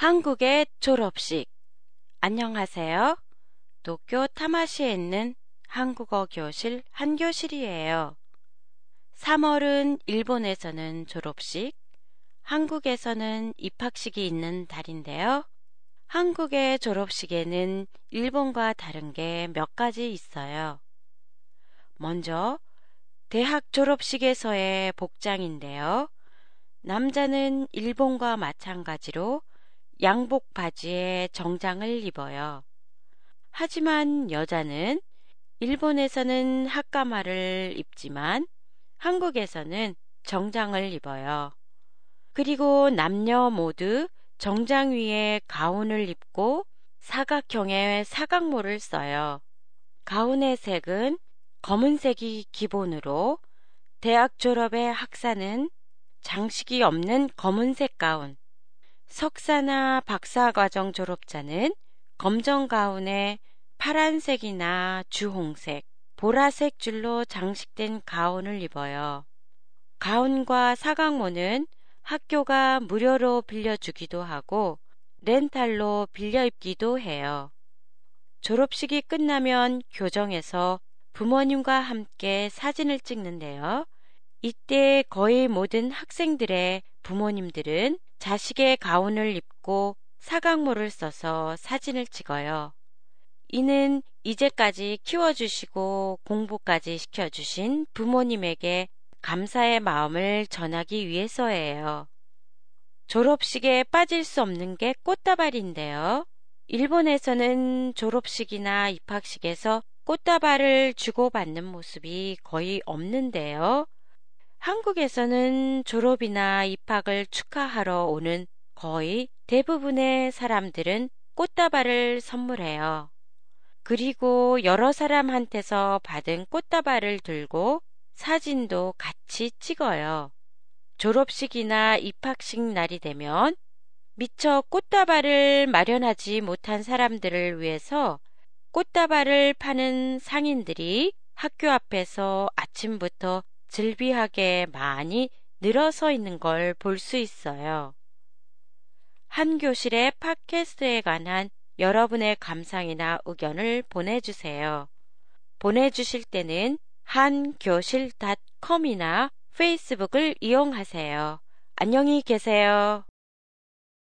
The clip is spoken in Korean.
한국의 졸업식. 안녕하세요. 도쿄 타마시에 있는 한국어 교실 한교실이에요. 3월은 일본에서는 졸업식, 한국에서는 입학식이 있는 달인데요. 한국의 졸업식에는 일본과 다른 게 몇 가지 있어요. 먼저, 대학 졸업식에서의 복장인데요. 남자는 일본과 마찬가지로 양복 바지에 정장을 입어요. 하지만 여자는 일본에서는 학가마를 입지만 한국에서는 정장을 입어요. 그리고 남녀 모두 정장 위에 가운을 입고 사각형의 사각모를 써요. 가운의 색은 검은색이 기본으로 대학 졸업의 학사는 장식이 없는 검은색 가운, 석사나 박사과정 졸업자는 검정 가운에 파란색이나 주홍색, 보라색 줄로 장식된 가운을 입어요. 가운과 사각모는 학교가 무료로 빌려주기도 하고 렌탈로 빌려 입기도 해요. 졸업식이 끝나면 교정에서 부모님과 함께 사진을 찍는데요. 이때 거의 모든 학생들의 부모님들은 자식의 가운을 입고 사각모를 써서 사진을 찍어요. 이는 이제까지 키워주시고 공부까지 시켜주신 부모님에게 감사의 마음을 전하기 위해서예요. 졸업식에 빠질 수 없는 게 꽃다발인데요. 일본에서는 졸업식이나 입학식에서 꽃다발을 주고받는 모습이 거의 없는데요. 한국에서는 졸업이나 입학을 축하하러 오는 거의 대부분의 사람들은 꽃다발을 선물해요. 그리고 여러 사람한테서 받은 꽃다발을 들고 사진도 같이 찍어요. 졸업식이나 입학식 날이 되면 미처 꽃다발을 마련하지 못한 사람들을 위해서 꽃다발을 파는 상인들이 학교 앞에서 아침부터 즐비하게 많이 늘어서 있는 걸 볼 수 있어요. 한 교실의 팟캐스트에 관한 여러분의 감상이나 의견을 보내주세요. 보내주실 때는 한교실닷컴이나 페이스북을 이용하세요. 안녕히 계세요.